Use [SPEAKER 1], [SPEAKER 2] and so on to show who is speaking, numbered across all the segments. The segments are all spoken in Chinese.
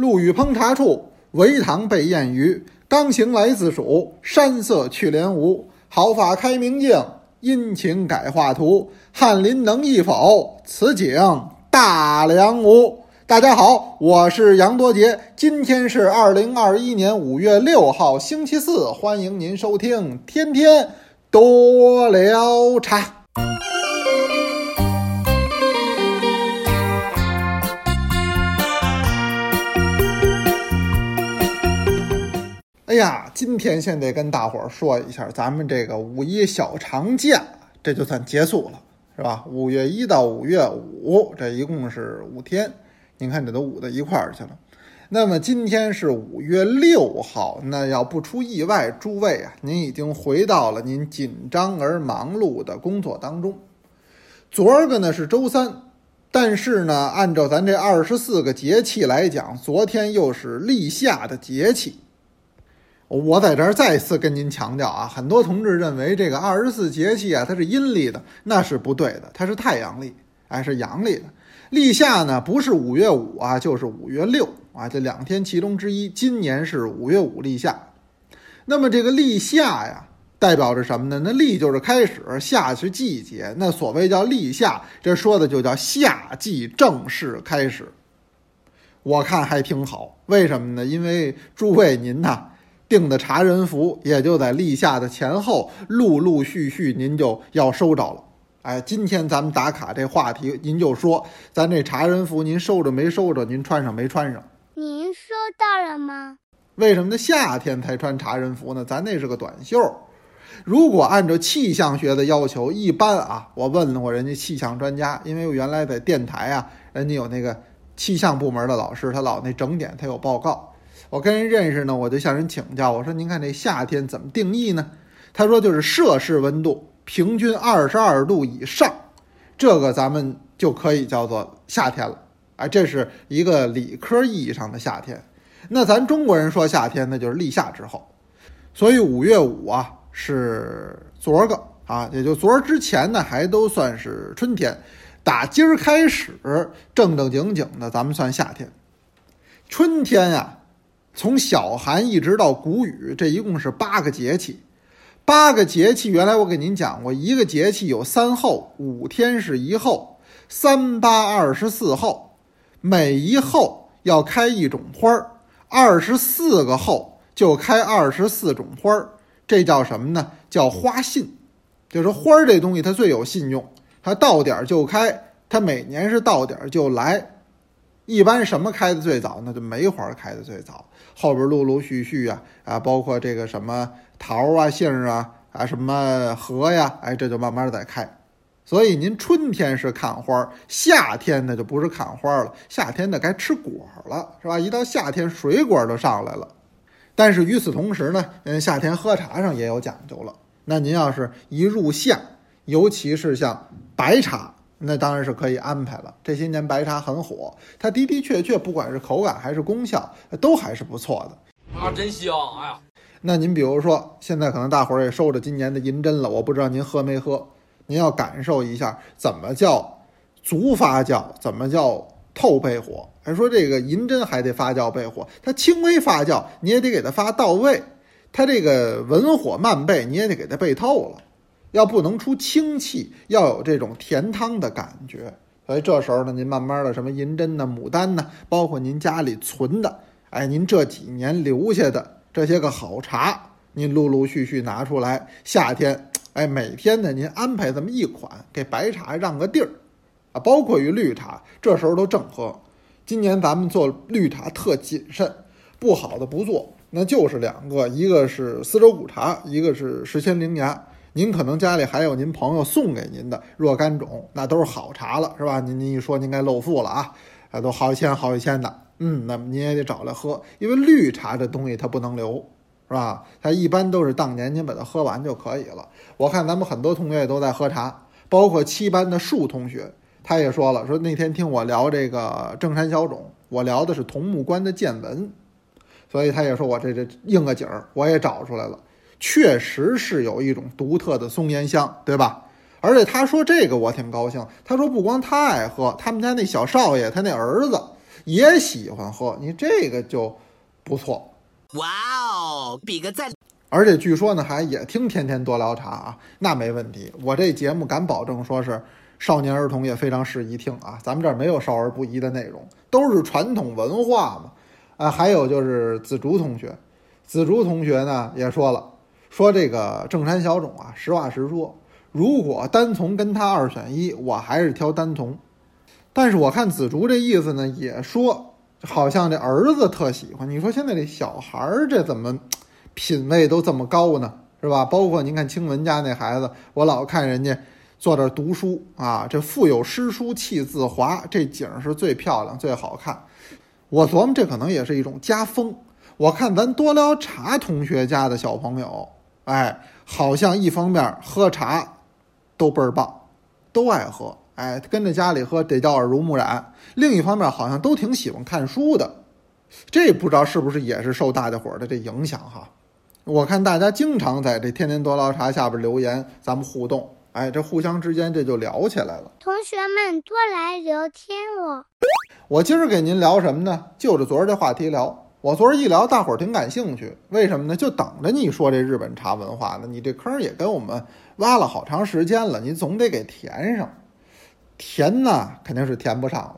[SPEAKER 1] 陆羽烹茶处，围堂备宴鱼。刚行来自蜀，山色去连吴。毫发开明镜，阴晴改画图。翰林能一否？此景大梁无。大家好，我是杨多杰，今天是二零二一年五月六号，星期四，欢迎您收听天天多聊茶。哎呀，今天先得跟大伙儿说一下，咱们这个五一小长假这就算结束了，是吧？五月一到五月五，这一共是五天，您看这都捂到一块儿去了。那么今天是五月六号，那要不出意外，诸位啊，您已经回到了您紧张而忙碌的工作当中。昨儿个呢是周三，但是呢，按照咱这二十四个节气来讲，昨天又是立夏的节气。我在这儿再次跟您强调啊，很多同志认为这个二十四节气啊，它是阴历的，那是不对的，它是太阳历，哎，是阳历的。立夏呢，不是五月五啊，就是五月六啊，这两天其中之一。今年是五月五立夏。那么这个立夏呀，代表着什么呢？那立就是开始，夏是季节。那所谓叫立夏，这说的就叫夏季正式开始。我看还挺好，为什么呢？因为诸位您呐。订的茶人服也就在立夏的前后，陆陆续续您就要收着了。哎，今天咱们打卡这话题，您就说咱这茶人服您收着没收着？您穿上没穿上？
[SPEAKER 2] 您收到了吗？
[SPEAKER 1] 为什么呢？夏天才穿茶人服呢？咱那是个短袖。如果按照气象学的要求，一般啊，我问了我人家气象专家，因为我原来在电台啊，人家有那个气象部门的老师，他老那整点，他有报告。我跟人认识呢，我就向人请教，我说：“您看这夏天怎么定义呢？”他说：“就是摄氏温度平均二十二度以上，这个咱们就可以叫做夏天了。”哎，这是一个理科意义上的夏天。那咱中国人说夏天，那就是立夏之后。所以五月五啊，是昨儿个啊，也就昨儿之前呢，还都算是春天。打今儿开始，正正经经的，咱们算夏天。春天呀。从小寒一直到谷雨，这一共是八个节气。八个节气，原来我给您讲过，一个节气有三候，五天是一候，三八二十四候，每一候要开一种花儿，二十四个候就开二十四种花儿，这叫什么呢？叫花信。就是花儿这东西，它最有信用，它到点儿就开，它每年是到点儿就来。一般什么开的最早？那就梅花开的最早。后边陆陆续续啊啊，包括这个什么桃啊、杏啊啊，什么荷呀，哎，这就慢慢在开。所以您春天是看花，夏天呢就不是看花了，夏天呢该吃果了，是吧？一到夏天，水果都上来了。但是与此同时呢，嗯，夏天喝茶上也有讲究了。那您要是一入夏，尤其是像白茶。那当然是可以安排了。这些年白茶很火，它的的确确，不管是口感还是功效，都还是不错的。
[SPEAKER 3] 啊，真香！哎呀，
[SPEAKER 1] 那您比如说，现在可能大伙儿也收着今年的银针了，我不知道您喝没喝。您要感受一下，怎么叫足发酵，怎么叫透焙火。还说这个银针还得发酵焙火，它轻微发酵你也得给它发到位，它这个文火慢焙你也得给它焙透了。要不能出清气，要有这种甜汤的感觉。所以这时候呢，您慢慢的什么银针呢、牡丹呢，包括您家里存的，哎，您这几年留下的这些个好茶，您陆陆续续拿出来。夏天，哎，每天呢，您安排这么一款，给白茶让个地儿，啊，包括于绿茶，这时候都正喝。今年咱们做绿茶特谨慎，不好的不做，那就是两个，一个是丝绸古茶，一个是十千灵芽。您可能家里还有您朋友送给您的若干种，那都是好茶了，是吧？您您一说，您该露富了啊！啊，都好几千、好几千的，嗯，那么您也得找来喝，因为绿茶这东西它不能留，是吧？它一般都是当年您把它喝完就可以了。我看咱们很多同学也都在喝茶，包括七班的树同学，他也说了，说那天听我聊这个正山小种，我聊的是桐木关的见闻，所以他也说我这这应个景儿，我也找出来了。确实是有一种独特的松烟香，对吧？而且他说这个我挺高兴。他说不光他爱喝，他们家那小少爷他那儿子也喜欢喝，你这个就不错。
[SPEAKER 3] 哇哦，比个赞！
[SPEAKER 1] 而且据说呢，还也听天天多聊茶啊，那没问题。我这节目敢保证，说是少年儿童也非常适宜听啊。咱们这儿没有少儿不宜的内容，都是传统文化嘛。啊，还有就是紫竹同学，紫竹同学呢也说了，说这个正山小种啊，实话实说，如果单从跟他二选一，我还是挑单从。但是我看紫竹这意思呢，也说好像这儿子特喜欢。你说现在这小孩儿这怎么？品味都这么高呢，是吧？包括您看清文家那孩子，我老看人家坐这读书啊，这腹有诗书气自华，这景是最漂亮、最好看。我琢磨这可能也是一种家风。我看咱多聊茶同学家的小朋友，哎，好像一方面喝茶都倍儿棒，都爱喝，哎，跟着家里喝得叫耳濡目染；另一方面好像都挺喜欢看书的，这不知道是不是也是受大家伙儿的这影响哈。我看大家经常在这“天天多捞茶”下边留言，咱们互动，哎，这互相之间这就聊起来了。
[SPEAKER 2] 同学们多来聊天哦。
[SPEAKER 1] 我今儿给您聊什么呢？就着昨儿这话题聊。我昨儿一聊，大伙儿挺感兴趣，为什么呢？就等着你说这日本茶文化呢。你这坑也跟我们挖了好长时间了，你总得给填上。填呢，肯定是填不上了，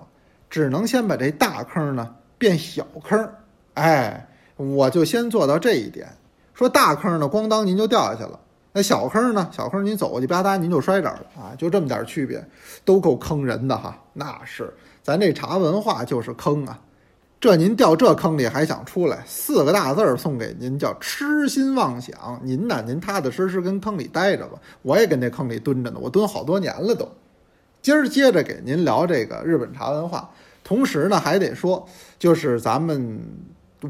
[SPEAKER 1] 只能先把这大坑呢变小坑。哎，我就先做到这一点。说大坑呢，咣当您就掉下去了；那小坑呢，小坑您走过去吧嗒您就摔这儿了啊，就这么点区别，都够坑人的哈。那是咱这茶文化就是坑啊，这您掉这坑里还想出来，四个大字儿送给您，叫痴心妄想。您呢，您踏踏实实跟坑里待着吧，我也跟这坑里蹲着呢，我蹲好多年了都。今儿接着给您聊这个日本茶文化，同时呢还得说，就是咱们。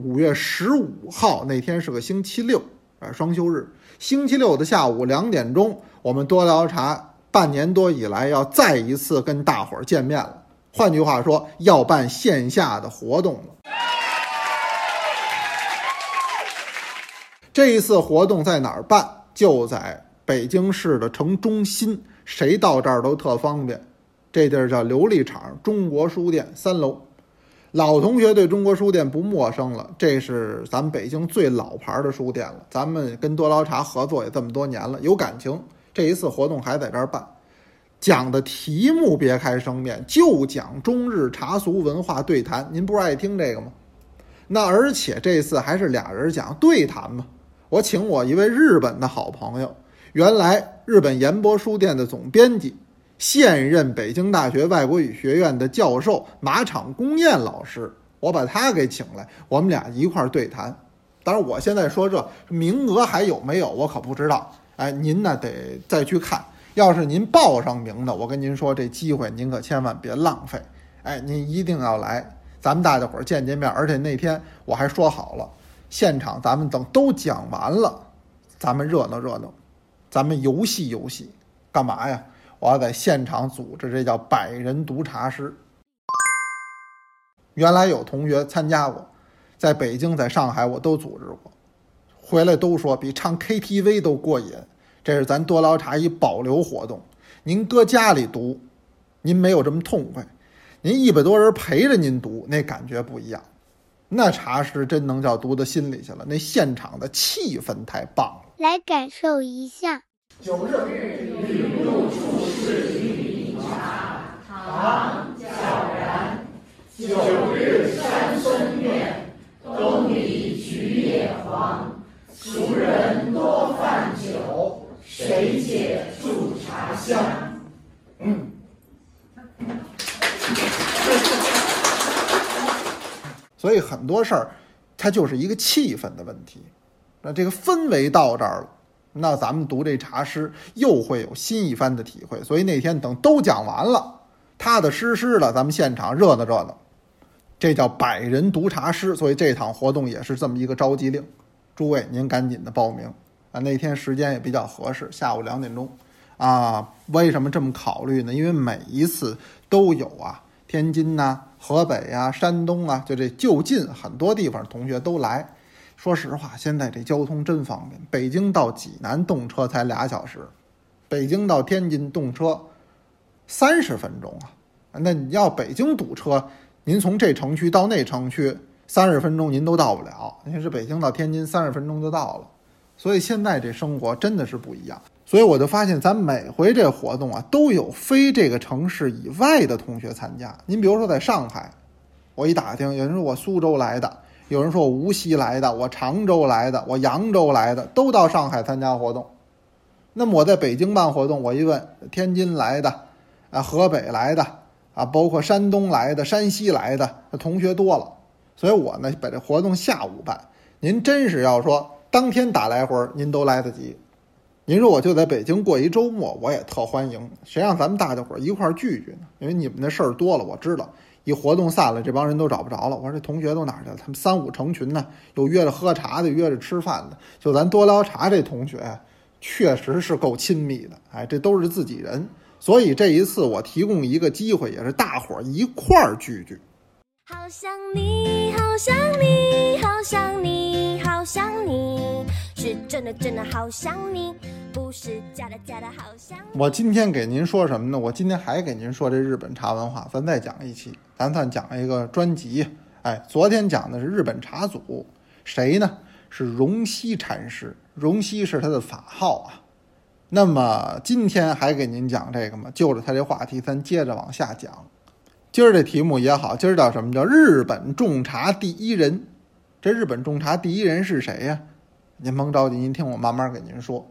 [SPEAKER 1] 五月十五号那天是个星期六，啊，双休日。星期六的下午两点钟，我们多聊茶半年多以来要再一次跟大伙儿见面了。换句话说，要办线下的活动了。这一次活动在哪儿办？就在北京市的城中心，谁到这儿都特方便。这地儿叫琉璃厂中国书店三楼。老同学对中国书店不陌生了，这是咱们北京最老牌的书店了。咱们跟多捞茶合作也这么多年了，有感情。这一次活动还在这儿办，讲的题目别开生面，就讲中日茶俗文化对谈。您不是爱听这个吗？那而且这次还是俩人讲对谈嘛。我请我一位日本的好朋友，原来日本研博书店的总编辑。现任北京大学外国语学院的教授马场公彦老师，我把他给请来，我们俩一块儿对谈。当然，我现在说这名额还有没有，我可不知道。哎，您呢得再去看。要是您报上名的，我跟您说，这机会您可千万别浪费。哎，您一定要来，咱们大家伙儿见见面。而且那天我还说好了，现场咱们等都讲完了，咱们热闹热闹，咱们游戏游戏，干嘛呀？我要在现场组织，这叫百人读茶师。原来有同学参加过，在北京、在上海我都组织过，回来都说比唱 KTV 都过瘾。这是咱多捞茶一保留活动。您搁家里读，您没有这么痛快；您一百多人陪着您读，那感觉不一样。那茶是真能叫读到心里去了，那现场的气氛太棒了。
[SPEAKER 2] 来感受一下。
[SPEAKER 4] 九日雨露处士玉饮茶，唐·皎然。九日山深院，东篱菊叶黄。俗人香？嗯。
[SPEAKER 1] 所以很多事儿，它就是一个气氛的问题。那这个氛围到这儿了。那咱们读这茶诗又会有新一番的体会，所以那天等都讲完了，踏踏实实的，咱们现场热闹热闹，这叫百人读茶诗。所以这场活动也是这么一个召集令，诸位您赶紧的报名啊！那天时间也比较合适，下午两点钟啊。为什么这么考虑呢？因为每一次都有啊，天津呐、河北呀、山东啊，就这就近很多地方同学都来。说实话，现在这交通真方便。北京到济南动车才俩小时，北京到天津动车三十分钟啊。那你要北京堵车，您从这城区到那城区三十分钟您都到不了，您是北京到天津三十分钟就到了。所以现在这生活真的是不一样。所以我就发现，咱每回这活动啊，都有非这个城市以外的同学参加。您比如说在上海，我一打听，有人说我苏州来的，有人说我无锡来的，我常州来的，我扬州来的，都到上海参加活动。那么我在北京办活动，我一问，天津来的，啊，河北来的，啊，包括山东来的、山西来的，同学多了。所以我呢，把这活动下午办。您真是要说当天打来回，您都来得及。您说我就在北京过一周末，我也特欢迎。谁让咱们大家伙一块儿聚聚呢？因为你们那事儿多了，我知道。一活动散了，这帮人都找不着了。我说这同学都哪去了？他们三五成群呢，有约着喝茶的，约着吃饭的。就咱多聊茶这同学，确实是够亲密的。哎，这都是自己人。所以这一次我提供一个机会，也是大伙儿一块儿聚聚。
[SPEAKER 5] 好想你，好想你，好想你，好想你，是真的真的好想你，不是假的假的好想。
[SPEAKER 1] 我今天给您说什么呢？我今天还给您说这日本茶文化，咱再讲一期，咱算讲一个专辑。哎，昨天讲的是日本茶祖，谁呢？是荣西禅师，荣西是他的法号啊。那么今天还给您讲这个嘛？就着他这话题，咱接着往下讲。今儿这题目也好，今儿叫什么叫日本种茶第一人？这日本种茶第一人是谁呀？您甭着急，您听我慢慢给您说。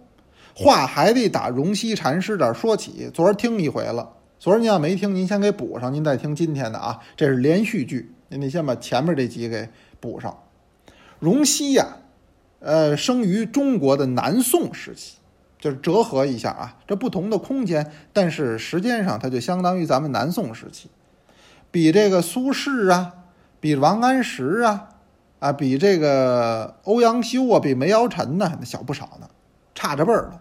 [SPEAKER 1] 话还得打荣西禅师这儿说起。昨儿听一回了，昨儿您要没听，您先给补上，您再听今天的啊。这是连续剧，您得先把前面这集给补上。荣西呀、呃，生于中国的南宋时期，就是折合一下啊，这不同的空间，但是时间上它就相当于咱们南宋时期，比这个苏轼啊，比王安石啊，啊，比这个欧阳修啊，比梅尧臣呢，那小不少呢，差着辈儿了。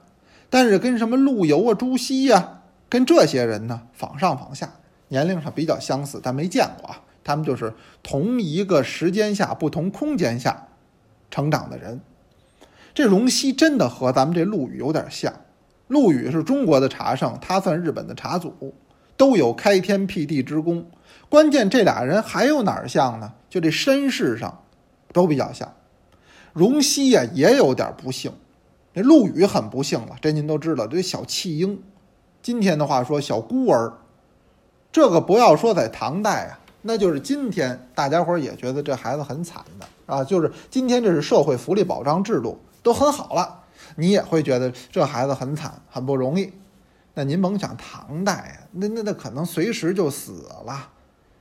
[SPEAKER 1] 但是跟什么陆游啊、朱熹呀、跟这些人呢仿上仿下，年龄上比较相似，但没见过啊。他们就是同一个时间下、不同空间下成长的人。这荣西真的和咱们这陆羽有点像。陆羽是中国的茶圣，他算日本的茶祖，都有开天辟地之功。关键这俩人还有哪儿像呢？就这身世上都比较像。荣西呀、也有点不幸，这陆羽很不幸了，这您都知道，这小弃婴。今天的话说，小孤儿，这个不要说在唐代啊，那就是今天大家伙儿也觉得这孩子很惨的啊，就是今天这是社会福利保障制度都很好了，你也会觉得这孩子很惨，很不容易。那您甭想唐代啊，那那那可能随时就死了。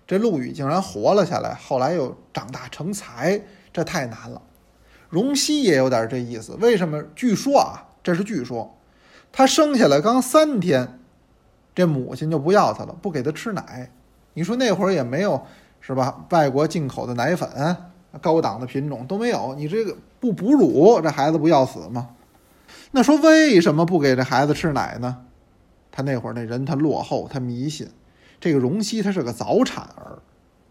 [SPEAKER 1] 这陆羽竟然活了下来，后来又长大成才，这太难了。荣西也有点这意思，为什么？据说啊，这是据说，他生下来刚三天，这母亲就不要他了，不给他吃奶。你说那会儿也没有是吧？外国进口的奶粉，高档的品种都没有，你这个不哺乳，这孩子不要死吗？那说为什么不给这孩子吃奶呢？他那会儿那人他落后，他迷信。这个荣西他是个早产儿，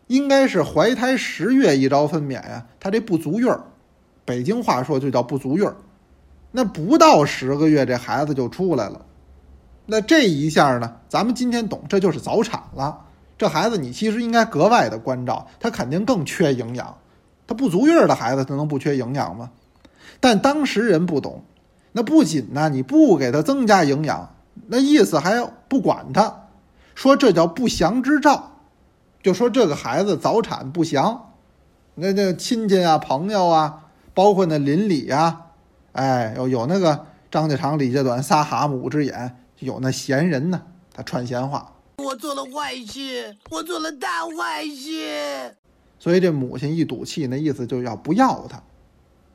[SPEAKER 1] 应该是怀胎十月一朝分娩呀，他这不足月儿，北京话说就叫不足月儿。那不到十个月，这孩子就出来了。那这一下呢，咱们今天懂，这就是早产了。这孩子你其实应该格外的关照，他肯定更缺营养。他不足月儿的孩子，他能不缺营养吗？但当时人不懂，那不仅呢，你不给他增加营养，那意思还不管他，说这叫不祥之兆，就说这个孩子早产不祥，那那亲戚啊、朋友啊，包括那邻里啊、哎，有有那个张家长李家短仨蛤蟆五只眼，有那闲人呢，他传闲话，
[SPEAKER 3] 我做了坏事，我做了大坏事。
[SPEAKER 1] 所以这母亲一赌气，那意思就要不要他。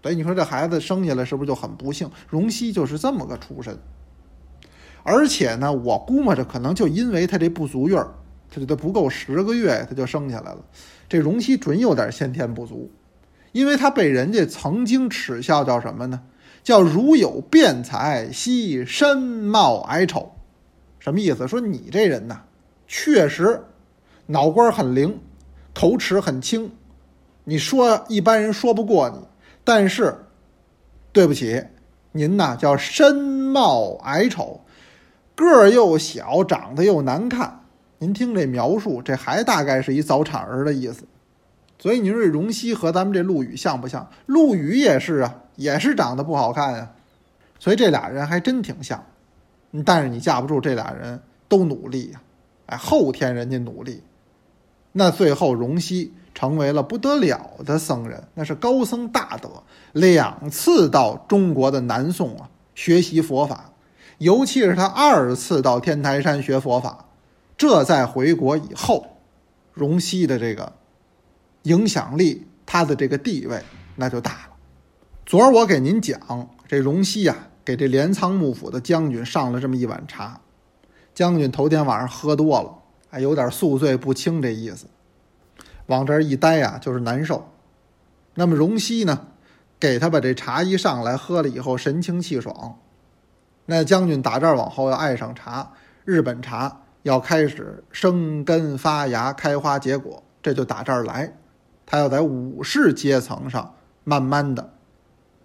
[SPEAKER 1] 所以你说这孩子生下来是不是就很不幸？荣熙就是这么个出身，而且呢，我估摸着可能就因为他这不足月儿，他这都不够十个月，他就生下来了。这荣西准有点先天不足，因为他被人家曾经耻笑叫什么呢？叫如有辩才，惜身貌矮丑。什么意思？说你这人呐，确实脑瓜很灵，口齿很清，你说一般人说不过你，但是对不起，您呐叫身貌矮丑，个儿又小，长得又难看。您听这描述，这还大概是一早产儿的意思。所以您说这荣西和咱们这陆羽像不像？陆羽也是啊，也是长得不好看呀。所以这俩人还真挺像。但是你架不住这俩人都努力呀，哎，后天人家努力，那最后荣西成为了不得了的僧人，那是高僧大德，两次到中国的南宋啊学习佛法，尤其是他二次到天台山学佛法，这在回国以后，荣西的这个影响力，他的这个地位那就大了。昨儿我给您讲这荣西呀。给这镰仓幕府的将军上了这么一碗茶，将军头天晚上喝多了，还有点宿醉不清这意思，往这儿一待呀就是难受。那么荣西呢，给他把这茶一上来喝了以后，神清气爽。那将军打这儿往后要爱上茶，日本茶要开始生根发芽、开花结果，这就打这儿来，他要在武士阶层上慢慢的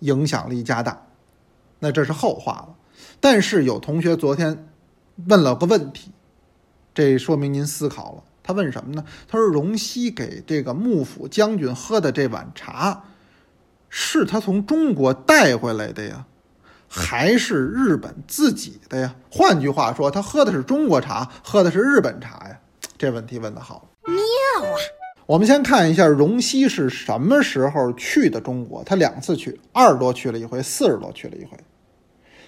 [SPEAKER 1] 影响力加大。那这是后话了，但是有同学昨天问了个问题，这说明您思考了。他问什么呢？他说：“荣西给这个幕府将军喝的这碗茶，是他从中国带回来的呀，还是日本自己的呀？换句话说，他喝的是中国茶，喝的是日本茶呀？这问题问得好，
[SPEAKER 5] 妙啊！
[SPEAKER 1] 我们先看一下荣西是什么时候去的中国？他两次去，二十多去了一回，四十多去了一回。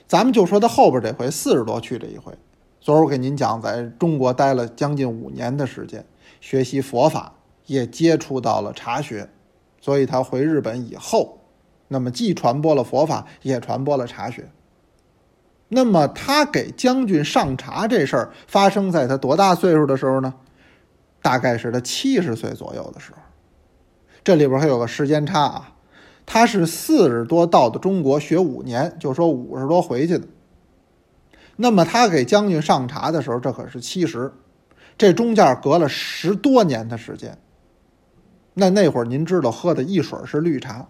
[SPEAKER 1] 咱们就说他后边这回四十多去这一回，昨儿我给您讲，在中国待了将近五年的时间，学习佛法，也接触到了茶学，所以他回日本以后，那么既传播了佛法，也传播了茶学。那么他给将军上茶这事儿发生在他多大岁数的时候呢？大概是他七十岁左右的时候。这里边还有个时间差啊。他是四十多到的中国学五年，就说五十多回去的。那么他给将军上茶的时候，这可是七十，这中间隔了十多年的时间。那那会儿您知道喝的一水是绿茶，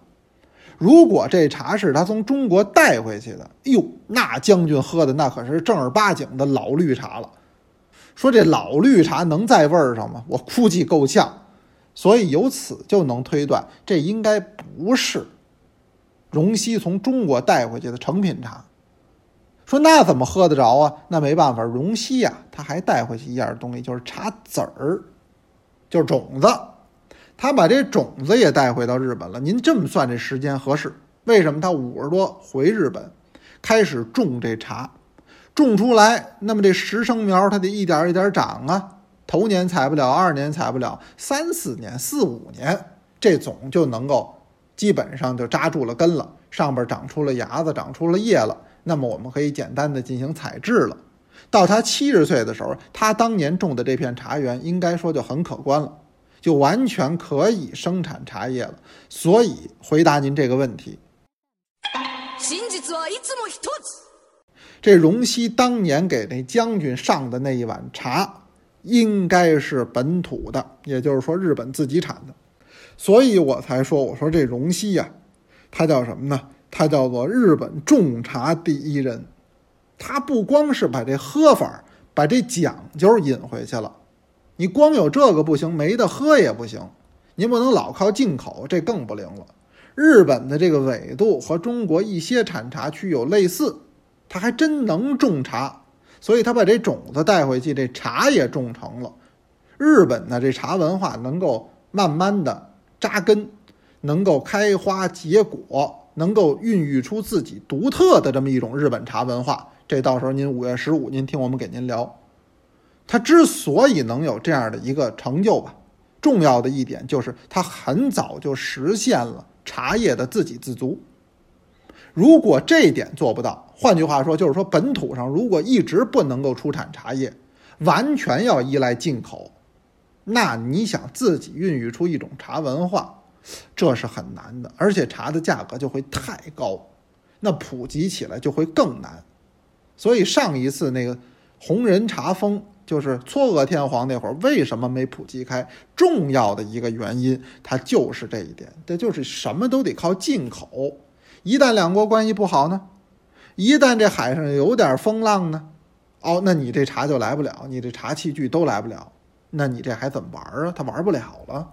[SPEAKER 1] 如果这茶是他从中国带回去的，哎呦，那将军喝的那可是正儿八经的老绿茶了。说这老绿茶能在味儿上吗？我估计够呛。所以由此就能推断，这应该不是荣西从中国带回去的成品茶。说那怎么喝得着啊？那没办法，荣西呀，他还带回去一样东西，就是茶籽儿，就是种子。他把这种子也带回到日本了。您这么算，这时间合适？为什么他五十多回日本，开始种这茶，种出来，那么这实生苗它得一点一点长啊。头年采不了，二年采不了，三四年、四五年，这种就能够基本上就扎住了根了，上边长出了芽子，长出了叶了。那么我们可以简单的进行采制了。到他七十岁的时候，他当年种的这片茶园应该说就很可观了，就完全可以生产茶叶了。所以回答您这个问题，这荣西当年给那将军上的那一碗茶。应该是本土的，也就是说日本自己产的，所以我才说，我说这荣西呀，他叫什么呢？他叫做日本种茶第一人。他不光是把这喝法、把这讲究引回去了，你光有这个不行，没得喝也不行。您不能老靠进口，这更不灵了。日本的这个纬度和中国一些产茶区有类似，他还真能种茶。所以他把这种子带回去，这茶也种成了。日本呢，这茶文化能够慢慢的扎根，能够开花结果，能够孕育出自己独特的这么一种日本茶文化。这到时候您五月十五，您听我们给您聊。他之所以能有这样的一个成就吧，重要的一点就是他很早就实现了茶叶的自给自足。如果这一点做不到，换句话说，就是说本土上如果一直不能够出产茶叶，完全要依赖进口，那你想自己孕育出一种茶文化，这是很难的，而且茶的价格就会太高，那普及起来就会更难。所以上一次那个红人茶风，就是嵯峨天皇那会儿，为什么没普及开？重要的一个原因，它就是这一点，这就是什么都得靠进口。一旦两国关系不好呢，一旦这海上有点风浪呢，哦，那你这茶就来不了，你这茶器具都来不了，那你这还怎么玩啊？他玩不了了。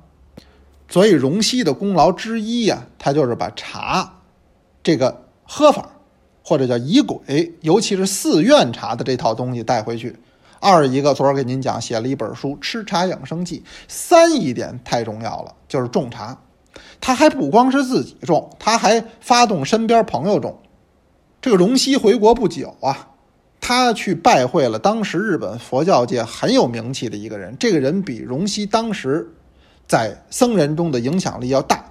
[SPEAKER 1] 所以荣西的功劳之一呀、他就是把茶这个喝法，或者叫仪轨，尤其是寺院茶的这套东西带回去。二一个，昨儿给您讲写了一本书《吃茶养生记》。三一点太重要了，就是种茶。他还不光是自己种，他还发动身边朋友种。这个荣西回国不久啊，他去拜会了当时日本佛教界很有名气的一个人。这个人比荣西当时在僧人中的影响力要大，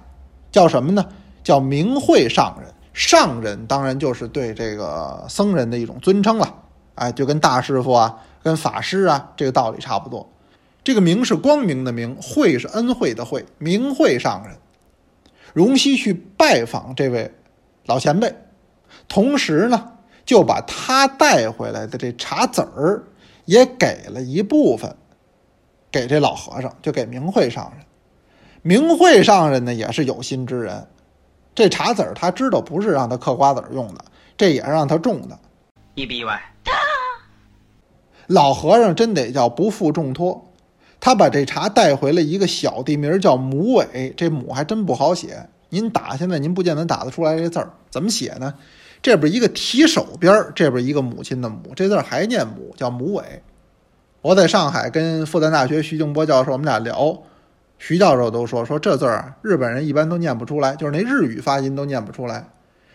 [SPEAKER 1] 叫什么呢？叫明慧上人。上人当然就是对这个僧人的一种尊称了，哎，就跟大师傅啊、跟法师啊这个道理差不多。这个明是光明的明，慧是恩惠的惠，明慧上人。荣西去拜访这位老前辈，同时呢，就把他带回来的这茶籽儿也给了一部分给这老和尚，就给明慧上人。明慧上人呢也是有心之人，这茶籽儿他知道不是让他嗑瓜子儿用的，这也是让他种的。
[SPEAKER 6] 意不意外？
[SPEAKER 1] 老和尚真得叫不负重托，他把这茶带回了一个小地名叫母尾，这母还真不好写。您打现在您不见得打得出来这字儿，怎么写呢？这边一个提手边儿，这边一个母亲的母，这字儿还念母，叫母尾。我在上海跟复旦大学徐静波教授我们俩聊，徐教授都说说这字儿啊，日本人一般都念不出来，就是那日语发音都念不出来。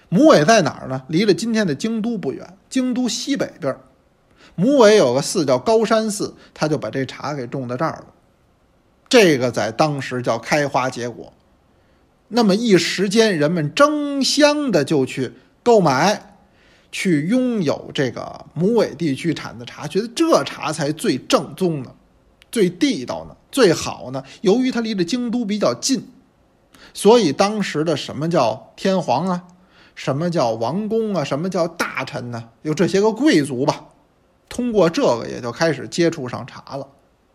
[SPEAKER 1] 母尾在哪儿呢？离了今天的京都不远，京都西北边儿。母尾有个寺叫高山寺，他就把这茶给种到这儿了。这个在当时叫开花结果。那么一时间，人们争相的就去购买，去拥有这个母尾地区产的茶，觉得这茶才最正宗呢，最地道呢，最好呢。由于它离着京都比较近，所以当时的什么叫天皇啊，什么叫王公啊，什么叫大臣呢、有这些个贵族吧。通过这个也就开始接触上茶了，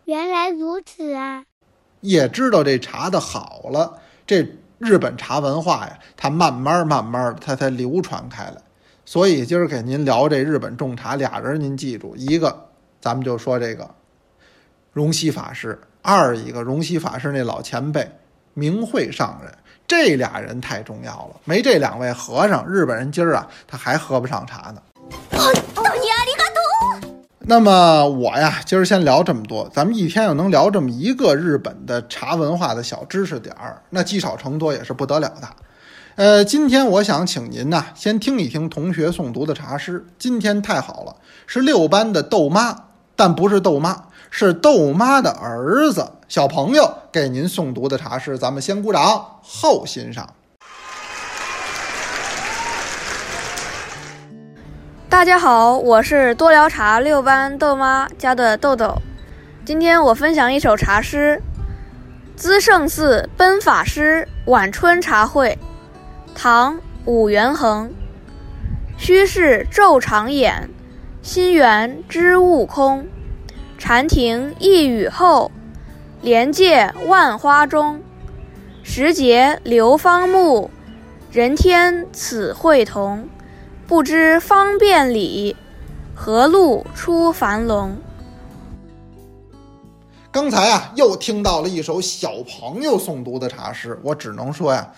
[SPEAKER 2] 原来如此啊！
[SPEAKER 1] 也知道这茶的好了。这日本茶文化呀，它慢慢慢慢的它才流传开来。所以今儿给您聊这日本种茶，俩人您记住，一个咱们就说这个荣西法师，二一个荣西法师那老前辈明慧上人，这俩人太重要了。没这两位和尚，日本人今儿啊他还喝不上茶呢。那么我呀，今儿先聊这么多。咱们一天要能聊这么一个日本的茶文化的小知识点儿，那积少成多也是不得了的。呃，今天我想请您呐，先听一听同学诵读的茶诗。今天太好了，是六班的豆妈，但不是豆妈，是豆妈的儿子小朋友给您诵读的茶诗。咱们先鼓掌，后欣赏。
[SPEAKER 7] 大家好，我是多聊茶六班豆妈家的豆豆。今天我分享一首茶诗：资圣寺奔法师晚春茶会，唐·武元衡。虚室昼长眼，心源知悟空。禅庭一雨后，莲界万花中。时节流芳暮，人天此会同。不知方便里，何路出樊笼？
[SPEAKER 1] 刚才啊，又听到了一首小朋友诵读的茶诗，我只能说呀，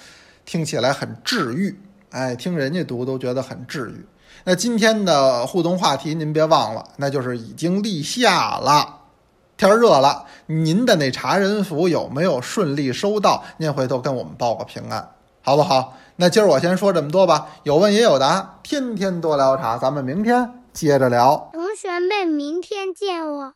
[SPEAKER 1] 听起来很治愈。哎，听人家读都觉得很治愈。那今天的互动话题您别忘了，那就是已经立夏了，天热了，您的那茶人服有没有顺利收到？您回头跟我们报个平安，好不好？那今儿我先说这么多吧，有问也有答，天天多聊茶，咱们明天接着聊。
[SPEAKER 2] 同学们，明天见哦。